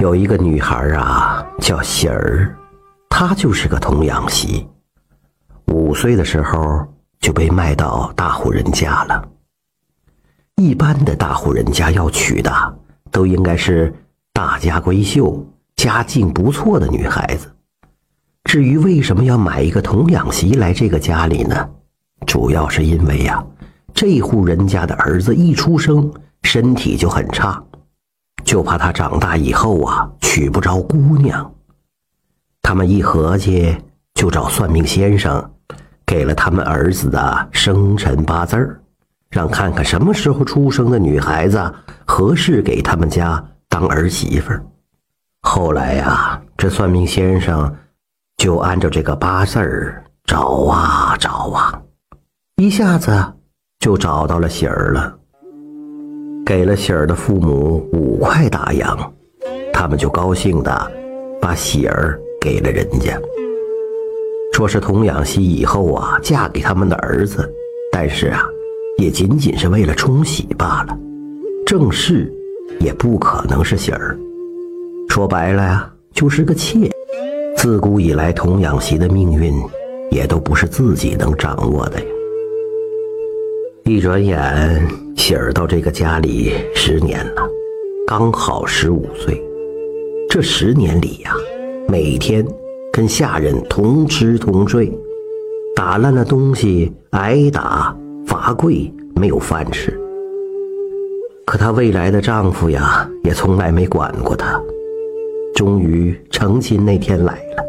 有一个女孩啊，叫喜儿，她就是个童养媳。五岁的时候就被卖到大户人家了。一般的大户人家要娶的，都应该是大家闺秀、家境不错的女孩子。至于为什么要买一个童养媳来这个家里呢？主要是因为呀，这户人家的儿子一出生身体就很差。就怕他长大以后啊娶不着姑娘。他们一合计，就找算命先生，给了他们儿子的生辰八字儿，让看看什么时候出生的女孩子合适给他们家当儿媳妇儿。后来呀，这算命先生就按照这个八字儿找啊找啊，一下子就找到了喜儿了。给了喜儿的父母五块大洋，他们就高兴的把喜儿给了人家，说是童养媳以后啊嫁给他们的儿子，但是啊，也仅仅是为了冲喜罢了，正室也不可能是喜儿。说白了呀，就是个妾。自古以来，童养媳的命运也都不是自己能掌握的呀。一转眼。喜儿到这个家里十年了，刚好十五岁。这十年里呀，每天跟下人同吃同睡，打烂了东西挨打罚跪，没有饭吃。可她未来的丈夫呀，也从来没管过她。终于成亲那天来了，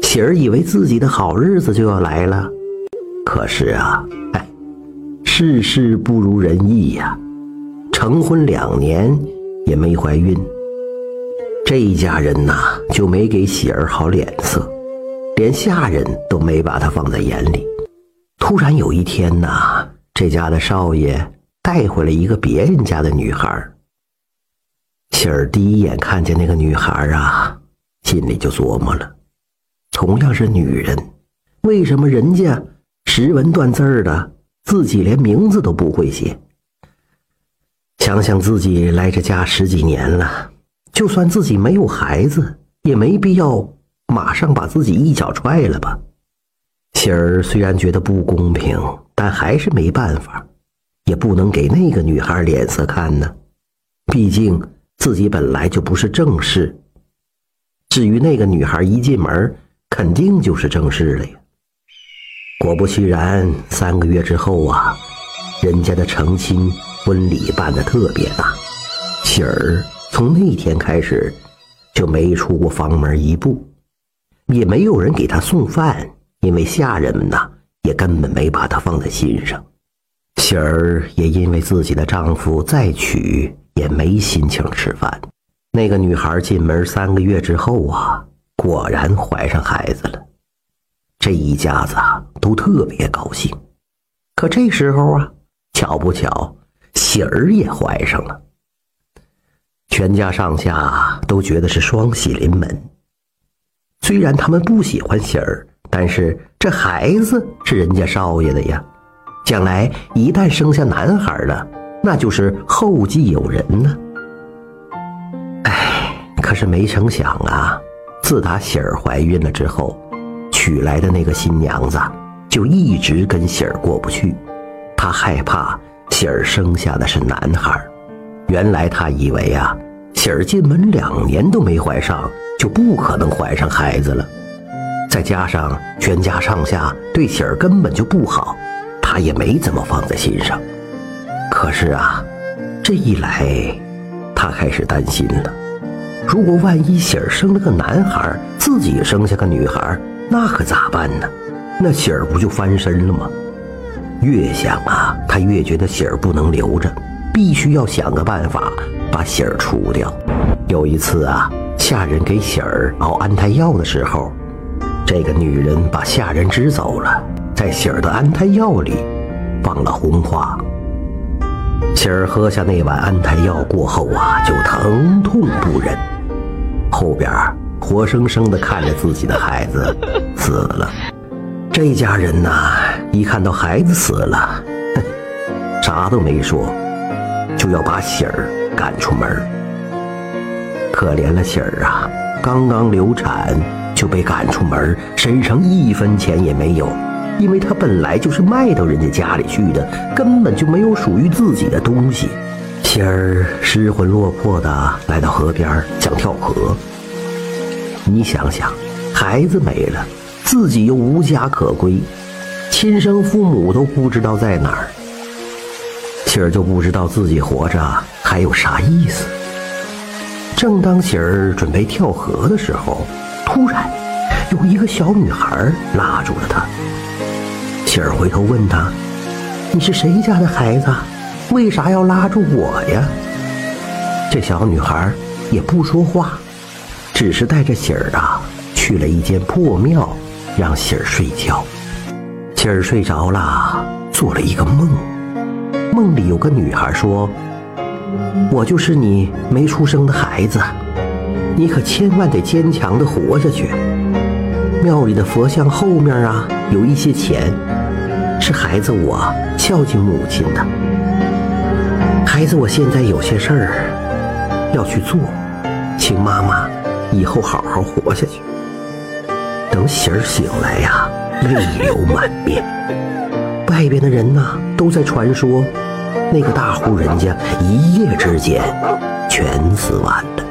喜儿以为自己的好日子就要来了，可是啊。世事不如人意呀，成婚两年也没怀孕。这一家人呐，就没给喜儿好脸色，连下人都没把她放在眼里。突然有一天呐，这家的少爷带回来一个别人家的女孩。喜儿第一眼看见那个女孩啊，心里就琢磨了：同样是女人，为什么人家识文断字的？自己连名字都不会写。想想自己来这家十几年了，就算自己没有孩子，也没必要马上把自己一脚踹了吧。喜儿虽然觉得不公平，但还是没办法，也不能给那个女孩脸色看呢。毕竟自己本来就不是正室。至于那个女孩一进门，肯定就是正室了呀。果不其然，三个月之后啊，人家的成亲婚礼办得特别大。喜儿从那天开始就没出过房门一步，也没有人给她送饭，因为下人们呐也根本没把她放在心上。喜儿也因为自己的丈夫再娶也没心情吃饭。那个女孩进门三个月之后啊，果然怀上孩子了。这一家子啊都特别高兴，可这时候啊，巧不巧，喜儿也怀上了。全家上下都觉得是双喜临门。虽然他们不喜欢喜儿，但是这孩子是人家少爷的呀，将来一旦生下男孩了，那就是后继有人呢。哎，可是没成想啊，自打喜儿怀孕了之后。娶来的那个新娘子，就一直跟喜儿过不去。她害怕喜儿生下的是男孩。原来她以为啊，喜儿进门两年都没怀上，就不可能怀上孩子了。再加上全家上下对喜儿根本就不好，她也没怎么放在心上。可是啊，这一来，她开始担心了：如果万一喜儿生了个男孩，自己生下个女孩。那可咋办呢？那喜儿不就翻身了吗？越想啊，他越觉得喜儿不能留着，必须要想个办法把喜儿除掉。有一次啊，下人给喜儿熬安胎药的时候，这个女人把下人支走了，在喜儿的安胎药里放了红花。喜儿喝下那碗安胎药过后啊，就疼痛不忍，后边。活生生的看着自己的孩子死了，这家人呐，一看到孩子死了，啥都没说，就要把喜儿赶出门。可怜了喜儿啊！刚刚流产就被赶出门，身上一分钱也没有，因为他本来就是卖到人家家里去的，根本就没有属于自己的东西。喜儿失魂落魄的来到河边，想跳河。你想想，孩子没了，自己又无家可归，亲生父母都不知道在哪儿，喜儿就不知道自己活着还有啥意思。正当喜儿准备跳河的时候，突然有一个小女孩拉住了她。喜儿回头问她：“你是谁家的孩子？为啥要拉住我呀？”这小女孩也不说话，只是带着喜儿啊去了一间破庙，让喜儿睡觉。喜儿睡着了，做了一个梦，梦里有个女孩说。我就是你没出生的孩子，你可千万得坚强的活下去。庙里的佛像后面啊，有一些钱，是孩子我孝敬母亲的。孩子，我现在有些事儿要去做，请妈妈以后好好活下去。等喜儿醒来呀，泪流满面。外边的人呢，都在传说。那个大户人家一夜之间全死完了，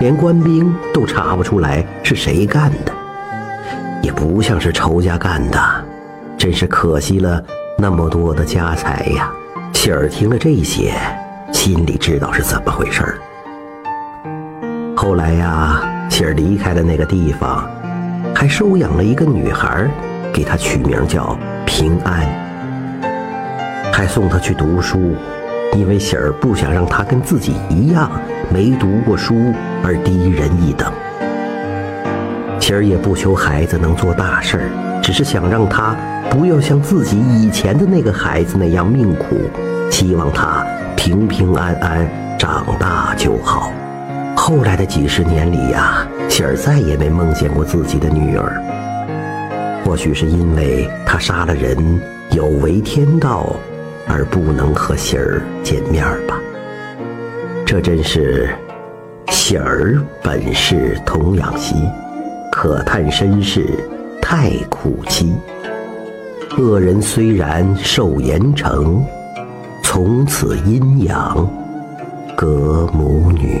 连官兵都查不出来是谁干的，也不像是仇家干的，真是可惜了那么多的家财呀！喜儿听了这些，心里知道是怎么回事儿。后来呀，喜儿离开了那个地方，还收养了一个女孩，给她取名叫平安。还送她去读书，因为喜儿不想让她跟自己一样没读过书而低人一等。喜儿也不求孩子能做大事儿，只是想让他不要像自己以前的那个孩子那样命苦，希望他平平安安长大就好。后来的几十年里呀，喜儿再也没梦见过自己的女儿。或许是因为他杀了人，有违天道。而不能和喜儿见面吧？这真是喜儿本是童养媳，可叹身世太苦凄。恶人虽然受严惩，从此阴阳隔母女。